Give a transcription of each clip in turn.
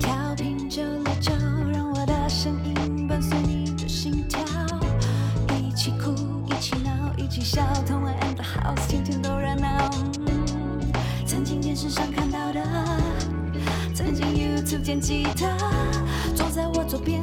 调频九六九，让我的声音伴随你的心跳，一起哭，一起闹，一起笑，同玩 and the house，天天都热闹。曾经电视上看到的，曾经 YouTube 见吉他，坐在我左边，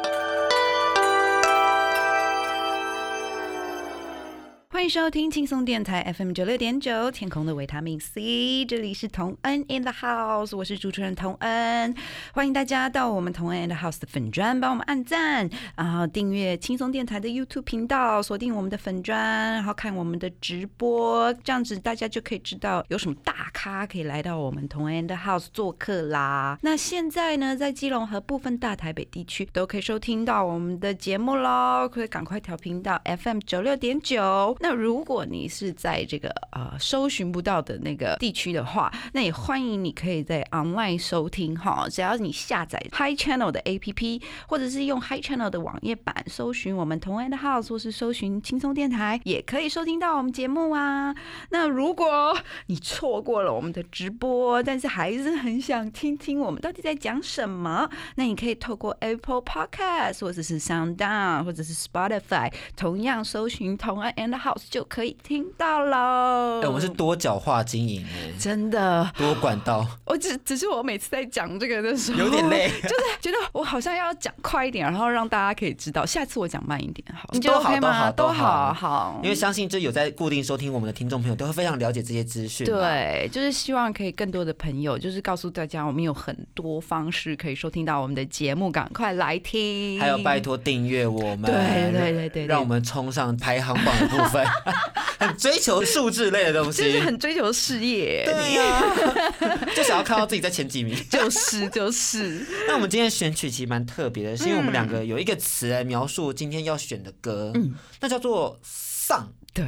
欢迎收听轻松电台 FM 九六点九，天空的维他命 C，这里是童恩 in the house，我是主持人童恩，欢迎大家到我们同恩 in the house 的粉砖帮我们按赞，然后订阅轻松电台的 YouTube 频道，锁定我们的粉砖，然后看我们的直播，这样子大家就可以知道有什么大咖可以来到我们同恩 in the house 做客啦。那现在呢，在基隆和部分大台北地区都可以收听到我们的节目喽，可以赶快调频到 FM 九六点九。那如果你是在这个呃搜寻不到的那个地区的话，那也欢迎你可以在 online 收听哈，只要你下载 Hi Channel 的 APP，或者是用 Hi Channel 的网页版搜寻我们同安的 House，或是搜寻轻松电台，也可以收听到我们节目啊。那如果你错过了我们的直播，但是还是很想听听我们到底在讲什么，那你可以透过 Apple Podcast 或者是 Sound On 或者是 Spotify，同样搜寻同安 and House 就可以听到喽。哎、我们是多角化经营哎，真的，多管道，我只只是我每次在讲这个的时候，有点累。就是觉得我好像要讲快一点，然后让大家可以知道。下次我讲慢一点，好，你觉得都好 OK 吗？都好都好好，好因为相信这有在固定收听我们的听众朋友都会非常了解这些资讯。，对，就是希望可以更多的朋友，就是告诉大家，我们有很多方式可以收听到我们的节目，赶快来听。还有拜托订阅我们，对对对对对让我们冲上排行榜的部分，很追求数字类的东西，就是很追求事业，对呀、就想要看到自己在前几名。就是就是，那我们今天的选曲其实蛮特别的，是因为我们两个有一个词来描述今天要选的歌，嗯那叫做丧。对，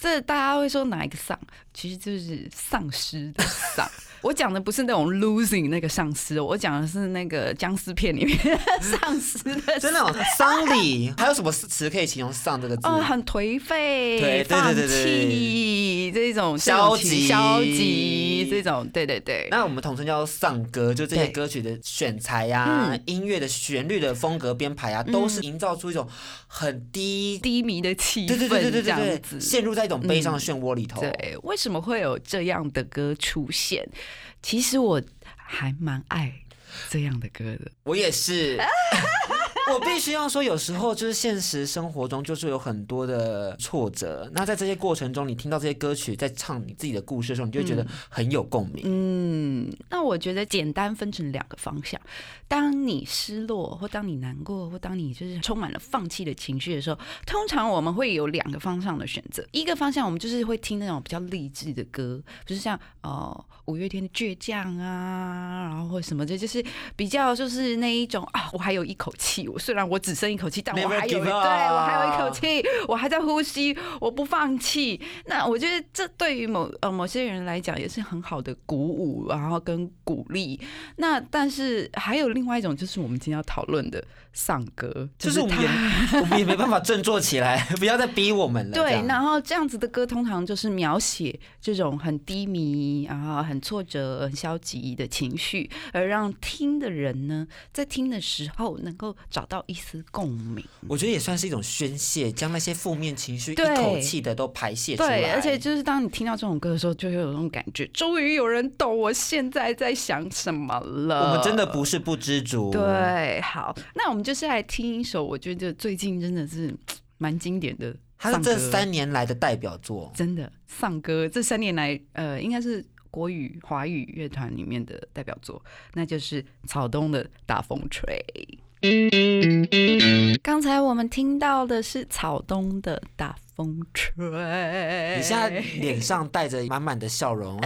这大家会说哪一个丧，其实就是丧尸的丧。我讲的不是那种 losing 那个丧尸，我讲的是那个僵尸片里面 丧尸的真的、哦，丧礼 还有什么词可以形容“丧”这个字？哦，很颓废、对对对对弃这种消极消极这种，对对对。那我们统称叫丧歌，就这些歌曲的选材呀、嗯音乐的旋律的风格编排啊，都是营造出一种很低，低迷的气氛，对对对对对这样子。陷入在一种悲伤的漩涡里头。对，为什么会有这样的歌出现？其实我还蛮爱这样的歌的。我也是。我必须要说，有时候就是现实生活中就是有很多的挫折，那在这些过程中，你听到这些歌曲在唱你自己的故事的时候，你就会觉得很有共鸣。嗯，那我觉得简单分成两个方向。当你失落，或当你难过，或当你就是充满了放弃的情绪的时候，通常我们会有两个方向的选择。一个方向，我们就是会听那种比较励志的歌，就是像呃五月天的《倔强》啊，然后或什么的，就是比较就是那一种啊，我还有一口气，我虽然我只剩一口气，但我还有 give 对我还有一口气，我还在呼吸，我不放弃。那我觉得这对于某呃某些人来讲也是很好的鼓舞，然后跟鼓励。那但是还有另外一种，就是我们今天要讨论的丧歌，就是我们也他我们也没办法振作起来，不要再逼我们了。对，然后这样子的歌通常就是描写这种很低迷，然后很挫折、很消极的情绪，而让听的人呢，在听的时候能够找到一丝共鸣。我觉得也算是一种宣泄，将那些负面情绪一口气的都排泄出来。对，而且就是当你听到这种歌的时候，就会有那种感觉，终于有人懂我现在在想什么了。我们真的不是不知足。，对。好，那我们就是来听一首，我觉得最近真的是蛮经典的丧歌，它是这三年来的代表作。真的丧歌，这三年来，呃，应该是国语华语乐团里面的代表作，那就是草东的《大风吹》。刚才我们听到的是草东的大风吹，你现在脸上带着满满的笑容，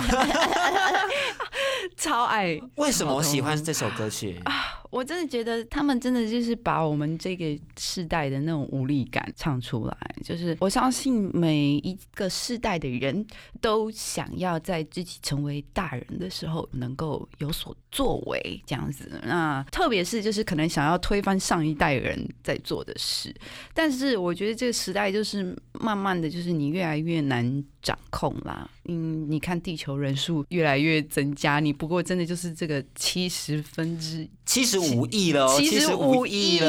超爱。为什么我喜欢这首歌曲啊？我真的觉得他们真的就是把我们这个世代的那种无力感唱出来。就是我相信每一个世代的人都想要在自己成为大人的时候能够有所作为，这样子。那特别是就是可能想要推翻上一代人在做的事。但是我觉得这个时代就是慢慢的就是你越来越难掌控啦。嗯，你看地球人数越来越增加，你不过真的就是这个七十分之七十五亿了哦，七十五亿。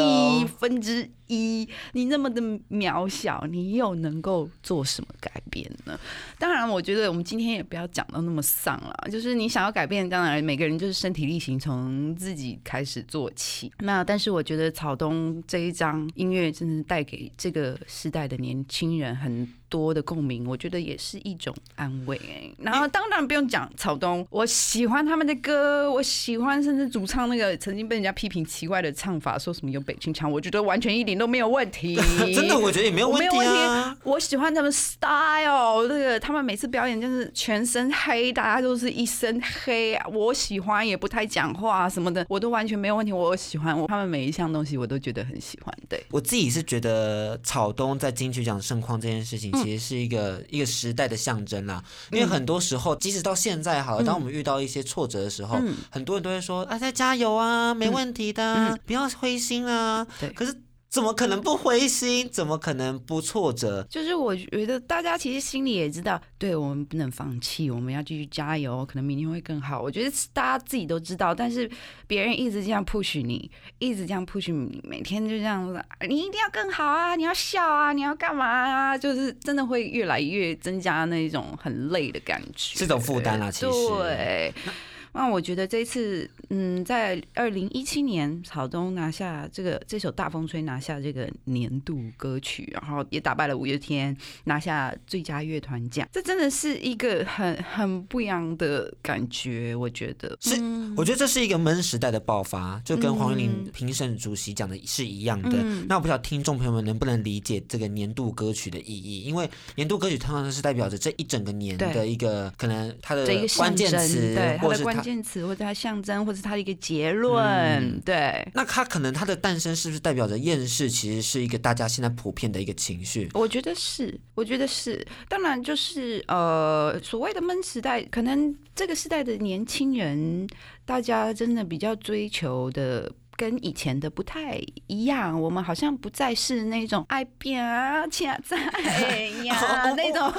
分之一，你那么的渺小，你又能够做什么改变呢？当然，我觉得我们今天也不要讲到那么丧了，就是你想要改变，当然每个人就是身体力行，从自己开始做起。那但是我觉得草东这一张音乐真的带给这个时代的年轻人很。多的共鸣，我觉得也是一种安慰、欸。然后当然不用讲草东，我喜欢他们的歌，我喜欢甚至主唱那个曾经被人家批评奇怪的唱法，说什么有北京腔，我觉得完全一点都没有问题。真的，我觉得也没有问题我没有问啊题。。我喜欢他们 style，这个他们每次表演就是全身黑，大家都是一身黑啊。我喜欢，也不太讲话什么的，我都完全没有问题。我喜欢我他们每一项东西，我都觉得很喜欢。对，我自己是觉得草东在金曲奖盛况这件事情，其实是一个、一个时代的象征啦。因为很多时候，即使到现在好了，当我们遇到一些挫折的时候，嗯。很多人都会说：“啊，再加油啊，没问题的不要灰心啊。”对。可是怎么可能不灰心？怎么可能不挫折？就是我觉得大家其实心里也知道，对我们不能放弃，我们要继续加油，可能明天会更好。我觉得大家自己都知道，但是别人一直这样 push 你，一直这样 push 你，每天就这样子，你一定要更好啊，你要笑啊，你要干嘛啊？就是真的会越来越增加那种很累的感觉，是种负担啦其实对。那我觉得这次，嗯，在二零一七年，草东拿下这个这首《大风吹》拿下这个年度歌曲，然后也打败了五月天，拿下最佳乐团奖，这真的是一个很很不一样的感觉，我觉得是嗯我觉得这是一个闷时代的爆发，就跟黄韵玲嗯评审主席讲的是一样的。嗯那我不知道听众朋友们能不能理解这个年度歌曲的意义，因为年度歌曲通常是代表着这一整个年的一个可能它的关，键词或者是它。键词，或者它象征，或者它的一个结论，嗯对。那它可能它的诞生是不是代表着厌世？其实是一个大家现在普遍的一个情绪。我觉得是，我觉得是。当然，就是呃，所谓的闷时代，可能这个时代的年轻人，大家真的比较追求的。跟以前的不太一样，我们好像不再是那种爱变啊、现在呀 那种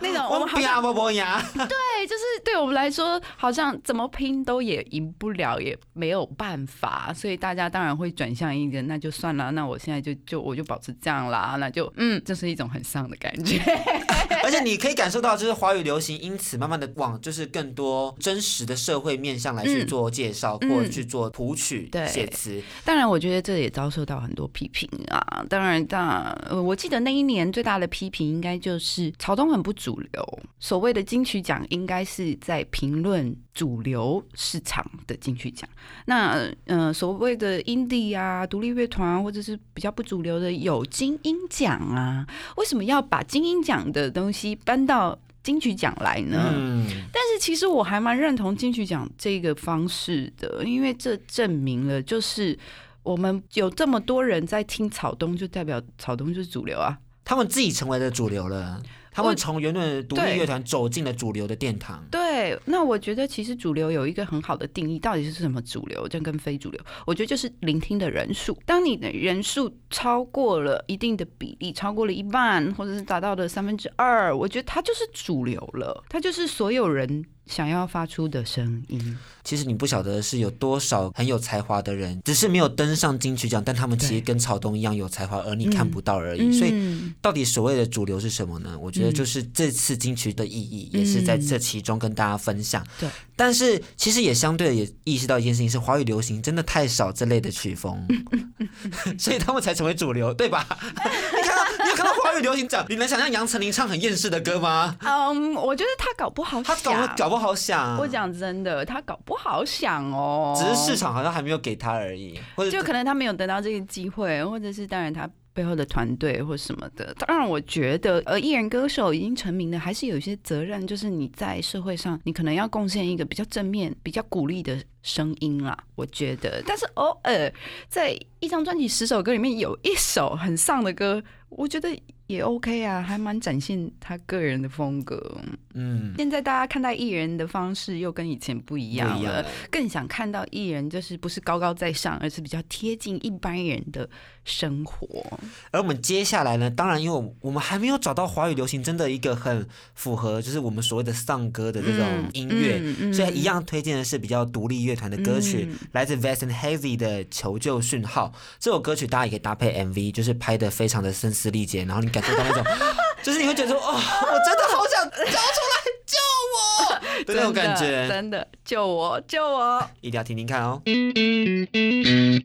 那种，我们好像不不呀，对，就是对我们来说，好像怎么拼都也赢不了，也没有办法，所以大家当然会转向一个，那就算了，那我现在就就我就保持这样啦，那就嗯，这是一种很丧的感觉。而且你可以感受到，就是华语流行因此慢慢的往就是更多真实的社会面向来去嗯做介绍，嗯或者去做谱曲、对写词。当然，我觉得这也遭受到很多批评啊。当然，当然，呃，我记得那一年最大的批评应该就是草东很不主流。所谓的金曲奖，应该是在评论主流市场的金曲奖。那呃，所谓的 indie 啊、独立乐团啊或者是比较不主流的有精英奖啊，为什么要把精英奖的东西搬到金曲奖来呢？嗯，但是其实我还蛮认同金曲奖这个方式的，因为这证明了就是我们有这么多人在听草东，就代表草东就是主流啊。他们自己成为了主流了。他们从原本的独立乐团走进了主流的殿堂。对，那我觉得其实主流有一个很好的定义，到底是什么主流，这跟非主流，我觉得就是聆听的人数。当你的人数超过了一定的比例，超过了一半，或者是达到了三分之二，我觉得它就是主流了，它就是所有人想要发出的声音。其实你不晓得是有多少很有才华的人，只是没有登上金曲奖，但他们其实跟草东一样有才华，而你看不到而已。所以嗯到底所谓的主流是什么呢？我觉得嗯就是这次金曲的意义，也是在这其中跟大家分享。对，但是其实也相对的也意识到一件事情，是华语流行真的太少这类的曲风，所以他们才成为主流，对吧？你看到，华语流行奖，你能想象杨丞琳唱很厌世的歌吗？嗯，我觉得他搞不好他搞想搞不好想，我讲真的，他搞不好想哦，只是市场好像还没有给他而已，或者就可能他没有得到这个机会，或者是当然他背后的团队或什么的。当然，我觉得呃，艺人歌手已经成名的，还是有一些责任，就是你在社会上，你可能要贡献一个比较正面、比较鼓励的声音啦。我觉得，但是偶尔在一张专辑十首歌里面有一首很丧的歌，我觉得也 OK 啊，还蛮展现他个人的风格。嗯，现在大家看待艺人的方式又跟以前不一样了。更想看到艺人就是不是高高在上，而是比较贴近一般人的生活。而我们接下来呢，当然因为我们还没有找到华语流行真的一个很符合，就是我们所谓的丧歌的这种嗯音乐，嗯嗯所以一样推荐的是比较独立乐团的歌曲，嗯来自 Vast and Hazy 的《求救讯号》。这首歌曲大家也可以搭配 MV，就是拍的非常的声嘶力竭，然后你感受到那种，就是你会觉得说，哦，我真的好想交出来。那种感觉，真的救我救我！一定要听听看哦。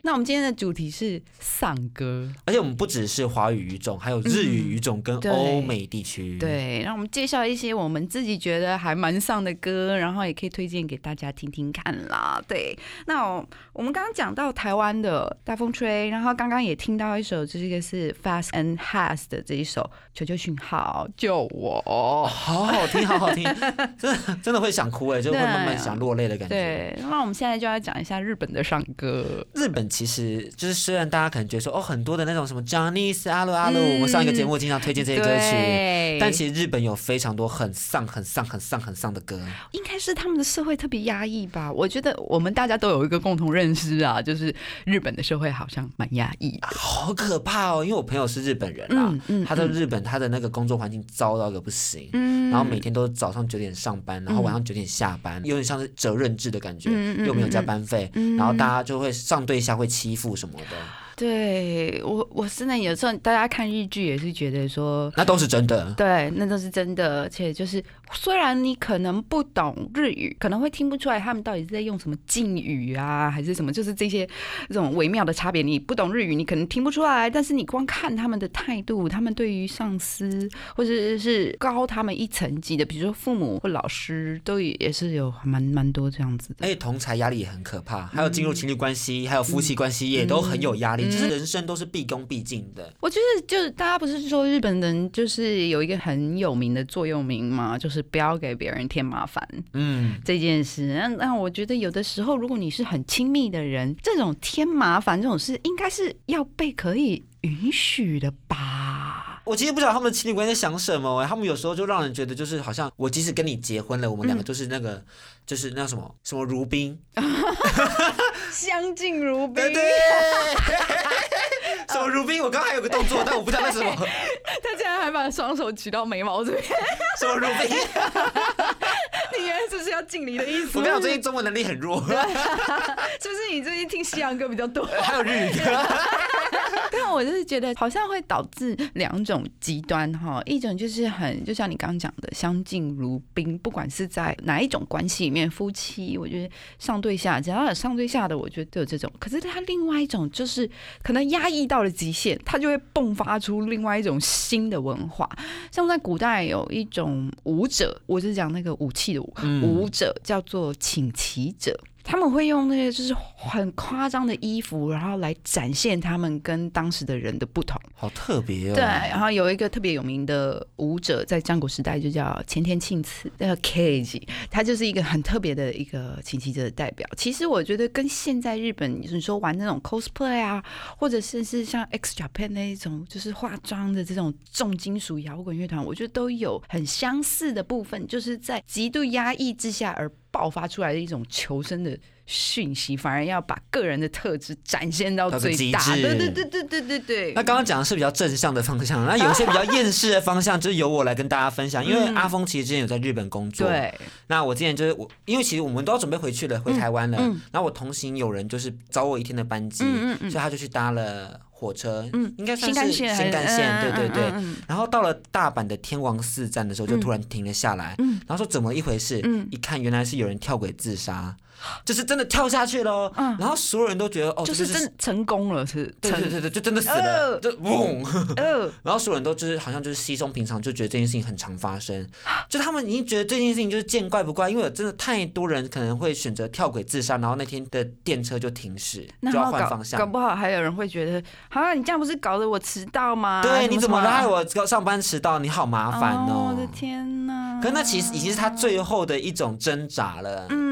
那我们今天的主题是丧歌，而且我们不只是华语语种，还有日语语种跟欧美地区。。对，让我们介绍一些我们自己觉得还蛮丧的歌，然后也可以推荐给大家听听看啦。对，那我我们刚刚讲到台湾的大风吹，然后刚刚也听到一首，这个是 Fast and Has 的这一首《求救讯号救我》。好好听，好好听，真的真的会想哭哎，就会慢慢想落泪的感觉。对，那我们现在就要讲一下日本的丧歌。日本其实就是虽然大家可能觉得说哦很多的那种什么 Johnny's 阿鲁阿鲁，嗯我们上一个节目经常推荐这些歌曲，对，但其实日本有非常多很丧、很丧、很丧、很丧的歌。应该是他们的社会特别压抑吧？我觉得我们大家都有一个共同认识啊，就是日本的社会好像蛮压抑的。好可怕哦！因为我朋友是日本人啦，嗯嗯他在日本他的那个工作环境糟到一个不行，嗯然后每天都早上九点上班，然后晚上九点下班，有点像是责任制的感觉，又没有加班费，嗯然后大家就会上对下会欺负什么的，对我，我真的有时候大家看日剧也是觉得说。那都是真的。对，那都是真的，而且就是，虽然你可能不懂日语，可能会听不出来他们到底是在用什么敬语啊，还是什么，就是这些这种微妙的差别。你不懂日语，你可能听不出来，但是你光看他们的态度，他们对于上司或者是高他们一层级的，比如说父母或老师，都也是有蛮蛮多这样子的。而且同才压力也很可怕，还有进入情侣关系，还有夫妻关系也都很有压力，嗯就是人生都是毕恭毕敬的。我觉得就是大家不是说日本人就是有一个很有名的座右铭嘛，就是不要给别人添麻烦嗯，这件事。那那我觉得有的时候，如果你是很亲密的人，这种添麻烦这种事，应该是要被可以允许的吧？我其实不知道他们的情侣关系在想什么、欸，他们有时候就让人觉得就是好像我即使跟你结婚了，我们两个就是那个、就是那什么什么如宾，相敬如宾对对，什么如宾，我刚刚还有个动作，但我不知道那是什么 他竟然还把双手举到眉毛这边，什么如宾。你原来这是要敬礼的意思？我跟你讲，最近中文能力很弱，是不是你最近听西洋歌比较多？还有日语歌。但我就是觉得好像会导致两种极端哈，一种就是很就像你刚刚讲的相敬如宾，不管是在哪一种关系里面，夫妻，我觉得上对下，只要有上对下的，我觉得都有这种。可是他另外一种就是可能压抑到了极限，他就会迸发出另外一种新的文化。像在古代有一种舞者，我是讲那个武器的舞，嗯舞者叫做请骑者。他们会用那些就是很夸张的衣服，然后来展现他们跟当时的人的不同。好特别哦。对，然后有一个特别有名的舞者，在战国时代就叫前田庆次，那个 Cage，他就是一个很特别的一个琴棋者的代表。其实我觉得跟现在日本你说玩那种 cosplay 啊，或者是是像 X Japan 那一种就是化妆的这种重金属摇滚乐团，我觉得都有很相似的部分，就是在极度压抑之下而爆发出来的一种求生的讯息，反而要把个人的特质展现到最大。对对对对对对对。那刚刚讲的是比较正向的方向，那有一些比较厌世的方向，就是由我来跟大家分享。因为嗯阿峰其实之前有在日本工作，对，那我之前就是我，因为其实我们都要准备回去了，回台湾了。嗯然后我同行有人就是找我一天的班机，嗯嗯嗯所以他就去搭了火车，嗯应该算是新干线，新干线，对对对。然后到了大阪的天王寺站的时候，就突然停了下来，嗯然后说怎么一回事？嗯一看原来是有人跳轨自杀，就是真的跳下去喽。嗯然后所有人都觉得哦，就是真成功了，是对对对对，就真的死了，呃就嗡。呃，然后所有人都就是好像就是稀松平常，就觉得这件事情很常发生，就他们已经觉得这件事情就是见怪不怪，因为真的太多人可能会选择跳轨自杀，然后那天的电车就停驶，就要换方向搞。不好还有人会觉得，好、你这样不是搞得我迟到吗？对，你怎么害？我上班迟到？你好麻烦哦！我的天哪！可是那其实已经是他最后的一种挣扎了。嗯，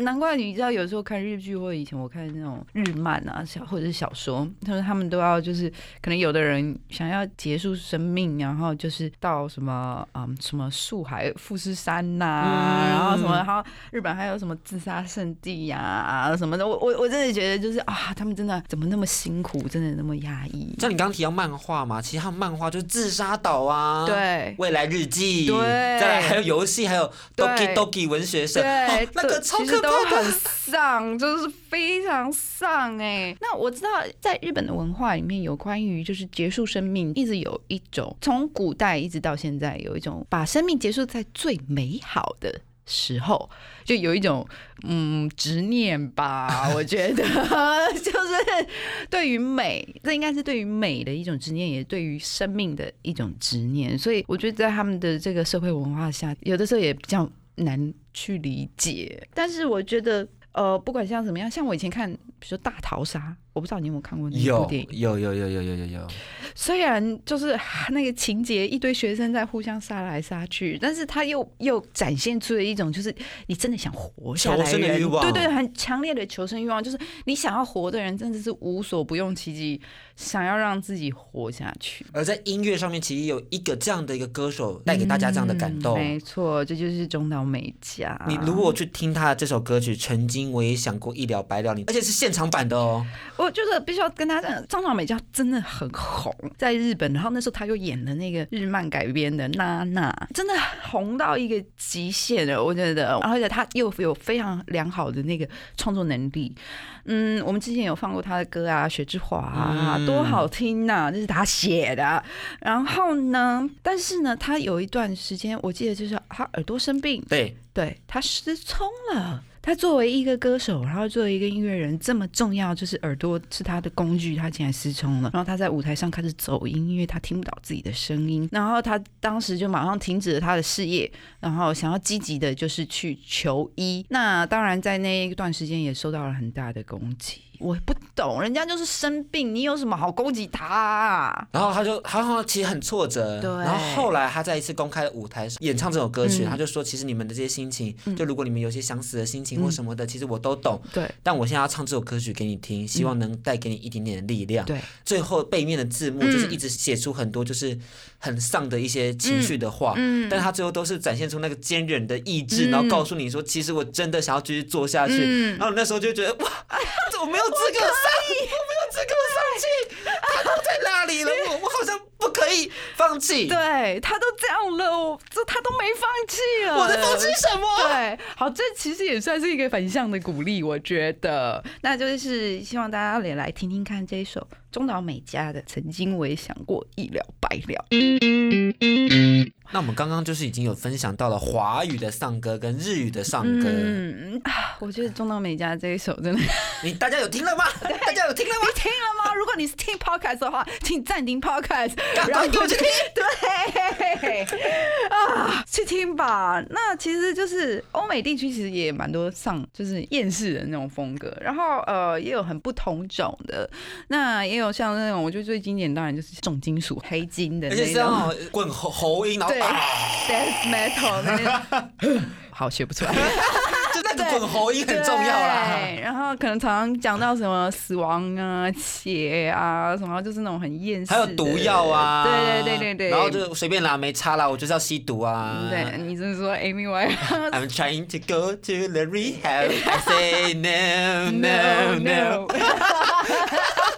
难怪你知道，有时候看日剧或者以前我看那种日漫啊，小或者是小说，他说他们都要就是，可能有的人想要结束生命，然后就是到什么嗯什么树海富士山呐、嗯。然后什么，然后日本还有什么自杀圣地呀、什么的，我我我真的觉得就是啊，他们真的怎么那么辛苦，真的那么压抑。像你刚刚提到漫画嘛，其实他们漫画就是自杀岛啊，，对。未来日记，对。再来还有游戏，还有 Doki Doki 文学社，对。哦，那个超可都很。丧，就是非常丧哎、那我知道，在日本的文化里面有关于就是结束生命，一直有一种从古代一直到现在有一种把生命结束在最美好的。时候就有一种嗯执念吧，我觉得 就是对于美，这应该是对于美的一种执念，也对于生命的一种执念。所以我觉得在他们的这个社会文化下，有的时候也比较难去理解。但是我觉得，呃，不管像怎么样，像我以前看，比如说《大逃杀》，我不知道你有没有看过那一部有电影。有有有有有有有，虽然就是啊那个情节，一堆学生在互相杀来杀去，但是他又又展现出了一种就是你真的想活下来的人欲望对对，很强烈的求生欲望，就是你想要活的人真的是无所不用其极，想要让自己活下去。而在音乐上面，其实有一个这样的一个歌手带给大家这样的感动。嗯没错，这就是中岛美嘉。你如果去听他的这首歌曲《曾经我也想过一了百了》，你而且是现场版的哦。我就是必须要跟大家讲，张小美家真的很红，在日本，然后那时候他又演了那个日漫改编的《娜娜》，真的红到一个极限了，我觉得，而且他又有非常良好的那个创作能力。嗯，我们之前有放过他的歌啊，《雪之华》啊，嗯多好听呐、这是他写的。然后呢，但是呢，他有一段时间，我记得就是他耳朵生病，对，对他失聪了。他作为一个歌手，然后作为一个音乐人，这么重要，就是耳朵是他的工具，他竟然失聪了。然后他在舞台上开始走音，因为他听不到自己的声音。然后他当时就马上停止了他的事业，然后想要积极的就是去求医。那当然在那一段时间也受到了很大的攻击。我不懂，人家就是生病，你有什么好攻击他、啊？然后他就他好像其实很挫折，对。然后后来他在一次公开的舞台上演唱这首歌曲，嗯。他就说，其实你们的这些心情，嗯。就如果你们有些想死的心情或什么的，其实我都懂。对。但我现在要唱这首歌曲给你听，希望能带给你一点点的力量。对，最后背面的字幕嗯。就是一直写出很多就是很丧的一些情绪的话，嗯但他最后都是展现出那个坚韧的意志，嗯。然后告诉你说，其实我真的想要继续做下去。嗯。然后你那时候就觉得哇，我没有资格上，我没有资格上去，他都在那里了，我我好像不可以放弃。对他都这样了，我这他都没放弃了，我在放弃什么？对，好，这其实也算是一个反向的鼓励，我觉得。那就是希望大家也来听听看这一首中岛美嘉的《曾经我也想过一了百了》。那我们刚刚就是已经有分享到了华语的丧歌跟日语的丧歌，嗯，啊我觉得中岛美嘉这一首真的，你大家有听了吗？大家有听了吗？听了吗？如果你是听 podcast 的话，请暂停 podcast，赶快给我去听。对 啊，去听吧。那其实就是欧美地区其实也蛮多上就是厌世的那种风格，然后呃也有很不同种的，那也有像那种我觉得最经典当然就是重金属黑金的而且那种是那种滚喉喉音，然后对啊，death metal 的那种，好学不出来。就那个滚喉音很重要啦。对，然后可能常常讲到什么死亡啊、血啊，什么就是那种很厌还有毒药啊，对对对对对，然后就随便拿，没差啦，我就是要吸毒啊。对，你就是说 Amy Winehouse。I'm trying to go to the rehab. I say no, no, no.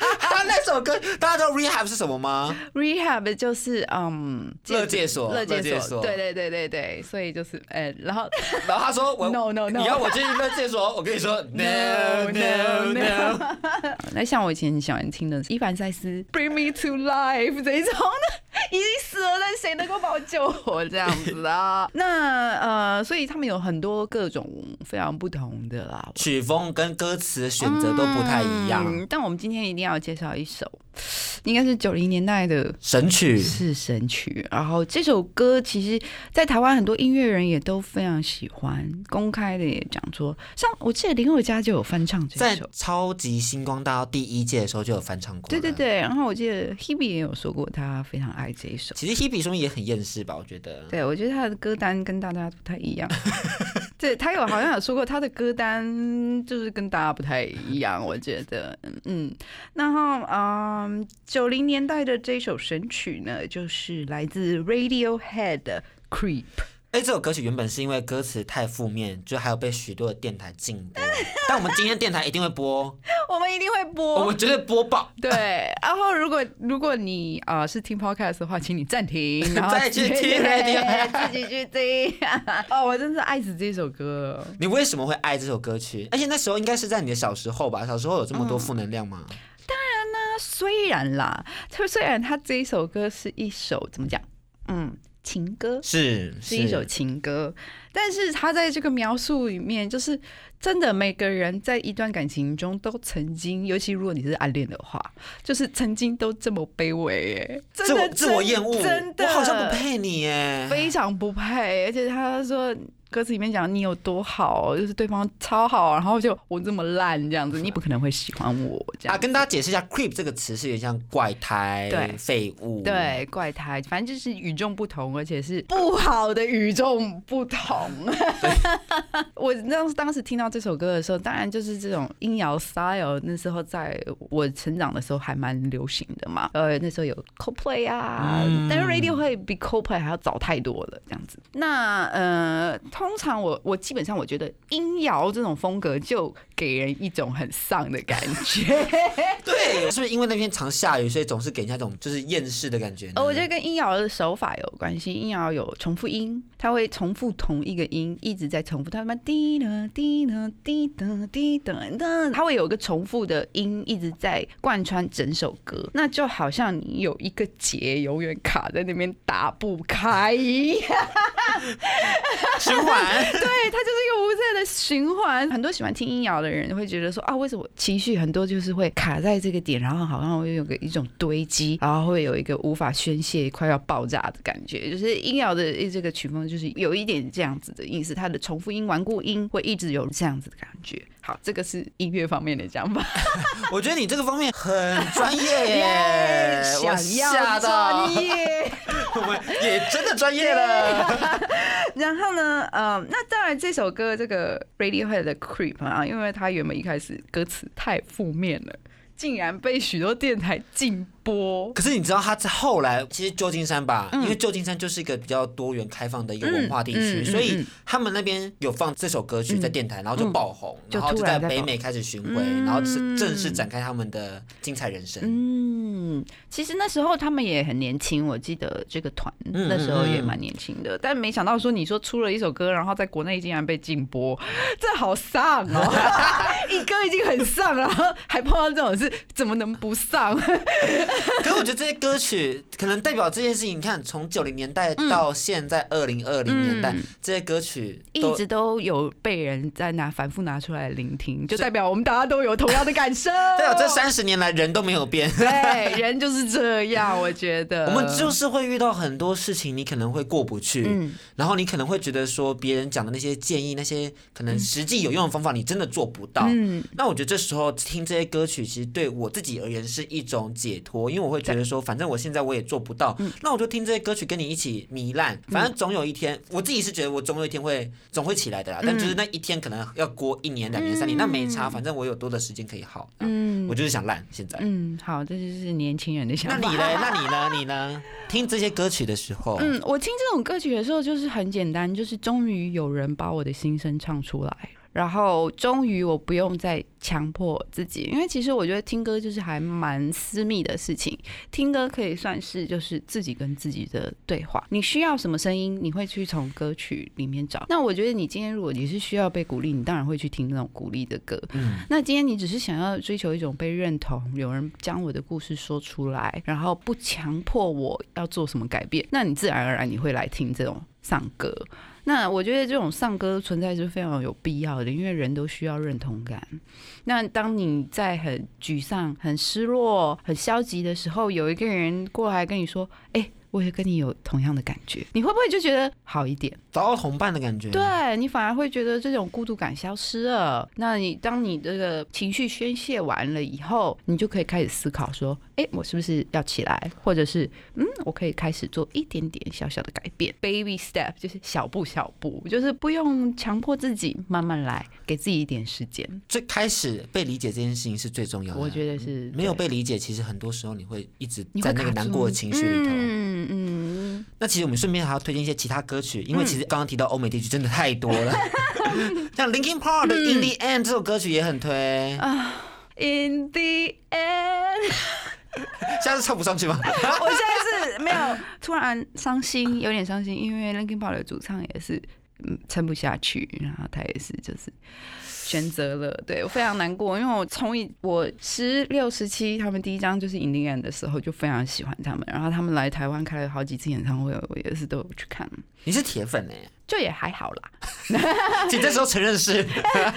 他那首首歌，大家知道 Rehab 是什么吗？rehab 就是嗯，乐界所乐界所对对对对对，所以就是呃，然后 然后他说我 No, no, no 你要我进去乐界所，我跟你说 No No No。那像我以前很喜欢听的伊凡塞斯《Bring Me to Life》这一种的，已经死了，但谁能够把我救活这样子啊？那呃，所以他们有很多各种非常不同的啦。曲风跟歌词选择都不太一样。嗯但我们今天一定要介绍一首，应该是九零年代的神曲是神曲。然后这首歌其实，在台湾很多音乐人也都非常喜欢，公开的也讲说，像我记得林宥嘉就有翻唱这在首。超级星光大道第一届的时候就有翻唱过。对对。对，然后我记得 Hebe 也有说过，他非常爱这一首。其实 Hebe 兄也很厌世吧？我觉得。对，我觉得他的歌单跟大家不太一样。对他有好像有说过，他的歌单就是跟大家不太一样。我觉得，嗯，然后嗯，九零年代的这首神曲呢，就是来自 Radiohead 的 Creep。哎，这首歌曲原本是因为歌词太负面，就还有被许多的电台禁播。但我们今天电台一定会播，我们一定会播我播们。绝对播爆。对，然后如果如果你啊、呃是听 podcast 的话，请你暂停，然后再去听自己去听。哦，我真是爱死这首歌。你为什么会爱这首歌曲？而且那时候应该是在你的小时候吧？小时候有这么嗯多负能量吗？那虽然啦，就虽然它这一首歌是一首怎么讲，嗯，情歌。是，是一首情歌，但是他在这个描述里面，就是真的每个人在一段感情中都曾经，尤其如果你是暗恋的话，就是曾经都这么卑微，哎，真的自我自我厌恶，真的，我好像不配你耶。非常不配，而且他说歌词里面讲你有多好，就是对方超好，然后就我这么烂这样子，你不可能会喜欢我这样啊，跟大家解释一下，creep 这个词是有点像怪胎、对废物。对，怪胎，反正就是与众不同，而且是不好的与众不同。我当当时听到这首歌的时候，当然就是这种音摇 style，那时候在我成长的时候还蛮流行的嘛。呃，那时候有 Coldplay 啊，嗯但是 Radio 会比 Coldplay 还要早太多了，这样子。那呃，通常我我基本上我觉得音摇这种风格就给人一种很丧的感觉。对，是不是因为那天常下雨，所以总是给人家一种就是厌世的感觉呢？呃，我觉得跟音摇的手法有关系。音摇有重复音，它会重复同一个音，一直在重复。它什么滴呢滴呢滴的滴的的，它会有一个重复的音一直在贯穿整首歌。那就好像你有一个结永远卡在那边打不开一样。循环。对，它就是一个无限的循环。很多喜欢听音摇的人会觉得说啊，为什么情绪很多就是会卡在这个点，然后好像会有个一种堆积，然后会有一个无法宣泄、快要爆炸的感觉。就是音摇的这个曲风，就是有一点这样子的意思，它的重复音、顽固音会一直有这样子的感觉。好，这个是音乐方面的讲法。我觉得你这个方面很专业耶，我想要吓到，专业。也真的专业了。然后呢，呃，那当然这首歌这个 Radiohead 的 Creep 啊，因为它原本一开始歌词太负面了，竟然被许多电台禁播。可是你知道他在后来，其实旧金山吧，因为旧金山就是一个比较多元开放的一个文化地区，嗯嗯嗯所以嗯他们那边有放这首歌曲在电台，然后就爆红，就然后就在北美开始巡回，嗯然后是正式展开他们的精彩人生。嗯，其实那时候他们也很年轻，我记得这个团嗯那时候也蛮年轻的，但没想到说你说出了一首歌，然后在国内竟然被禁播，这好丧哦！一歌已经很丧了，然后还碰到这种事，怎么能不丧？可是我觉得这些歌曲可能代表这件事情，你看从九零年代到现在二零二零年代，嗯这些歌曲一直都有被人在拿反复拿出来聆听，就代表我们大家都有同样的感受。代表这三十年来人都没有变。对人就是这样，我觉得我们就是会遇到很多事情，你可能会过不去，嗯然后你可能会觉得说别人讲的那些建议，那些可能实际有用的方法，你真的做不到。嗯那我觉得这时候听这些歌曲，其实对我自己而言是一种解脱，因为我会觉得说，反正我现在我也做不到，嗯那我就听这些歌曲跟你一起糜烂，反正总有一天，我自己是觉得我总有一天会总会起来的啦，但就是那一天可能要过一年、两年、三年，那没差，反正我有多的时间可以好。嗯，我就是想烂现在。嗯，好，这就是年轻人的想法。那你呢？那你呢？你呢？听这些歌曲的时候，嗯，我听这种歌曲的时候，就是很简单，就是终于有人把我的心声唱出来。然后终于我不用再强迫自己，因为其实我觉得听歌就是还蛮私密的事情，听歌可以算是就是自己跟自己的对话。你需要什么声音，你会去从歌曲里面找。那我觉得你今天如果你是需要被鼓励，你当然会去听那种鼓励的歌。嗯，那今天你只是想要追求一种被认同，有人将我的故事说出来，然后不强迫我要做什么改变，那你自然而然你会来听这种丧歌。那我觉得这种丧歌存在是非常有必要的，因为人都需要认同感。那当你在很沮丧、很失落、很消极的时候，有一个人过来跟你说：“哎、我也跟你有同样的感觉。”你会不会就觉得好一点？找到同伴的感觉。，对你反而会觉得这种孤独感消失了。那你当你这个情绪宣泄完了以后，你就可以开始思考说：，哎，我是不是要起来？或者是，嗯，我可以开始做一点点小小的改变，baby step，就是小步小步，就是不用强迫自己，慢慢来，给自己一点时间。最开始被理解这件事情是最重要的。我觉得是没有被理解，其实很多时候你会一直在那个难过的情绪里头。嗯嗯，那其实我们顺便还要推荐一些其他歌曲，因为其实刚刚提到欧美地区真的太多了，像 Linkin Park 的《In the End》这首歌曲也很推，啊。In the end。现在是唱不上去吗？我现在是没有突然伤心，有点伤心，因为 Linkin Park 的主唱也是嗯撑不下去，然后他也是就是选择了，对我非常难过，因为我从一我十六十七他们第一张就是 In the End 的时候就非常喜欢他们，然后他们来台湾开了好几次演唱会，我也是都有去看，你是铁粉哎，就也还好啦，你这时候承认是。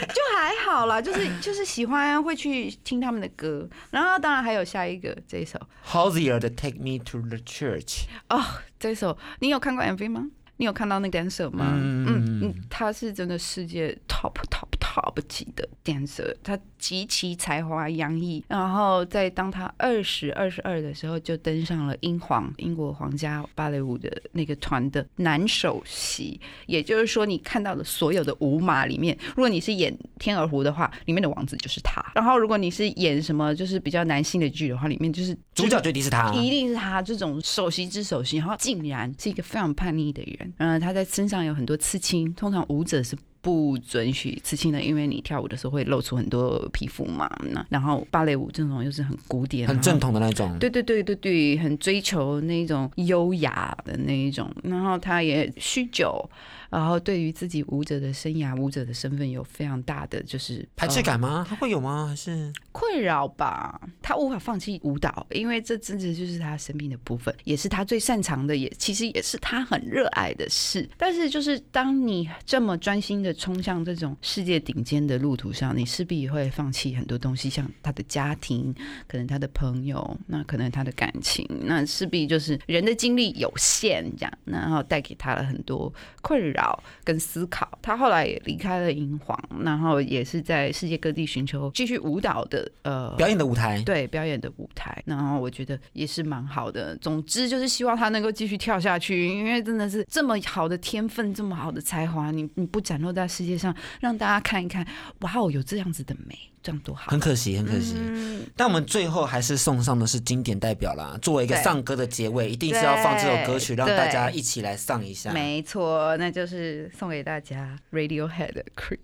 就还好啦，就是就是喜欢会去听他们的歌，然后当然还有下一个这一首。H o w s i e r 的《Take Me to the Church》，哦，这首你有看过 MV 吗？你有看到那个 dancer 吗？嗯嗯嗯，他是真的世界 top top top 级的 dancer，他极其才华洋溢。然后在当他二十二十二的时候，就登上了英皇英国皇家芭蕾舞的那个团的男首席。也就是说，你看到的所有的舞马里面，如果你是演天鹅湖的话，里面的王子就是他。然后如果你是演什么就是比较男性的剧的话，里面就是主角就一定是他。一定是他这种首席之首席，然后竟然是一个非常叛逆的人。嗯，他在身上有很多刺青，通常舞者是。不准许刺青的，因为你跳舞的时候会露出很多皮肤嘛。那然后芭蕾舞这种又是很古典、很正统的那种，对对对对对，很追求那种优雅的那一种，然后他也酗酒，然后对于自己舞者的生涯、舞者的身份有非常大的就是排斥呃感吗？他会有吗？还是困扰吧。他无法放弃舞蹈，因为这真的就是他生命的部分，也是他最擅长的，也其实也是他很热爱的事。但是就是当你这么专心的冲向这种世界顶尖的路途上，你势必会放弃很多东西，像他的家庭，可能他的朋友，那可能他的感情，那势必就是人的精力有限，这样，然后带给他了很多困扰跟思考。他后来也离开了英皇，然后也是在世界各地寻求继续舞蹈的呃表演的舞台？对表演的舞台，然后我觉得也是蛮好的。总之就是希望他能够继续跳下去，因为真的是这么好的天分，这么好的才华，你你不展露在世界上，让大家看一看，哇哦，有这样子的美，这样多好很。可惜，很可惜。嗯，但我们最后还是送上的是经典代表啦，作为一个对丧歌的结尾，一定是要放这首歌曲，让大家一起来上一下。没错，那就是送给大家 Radiohead 的 Creep。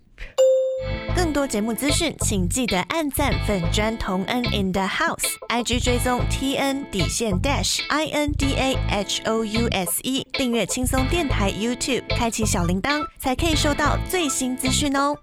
更多节目资讯，请记得按赞粉砖同恩 in the house，IG 追踪 T N 底线 dash I N D A H O U S E，订阅轻松电台 YouTube，开启小铃铛，才可以收到最新资讯哦。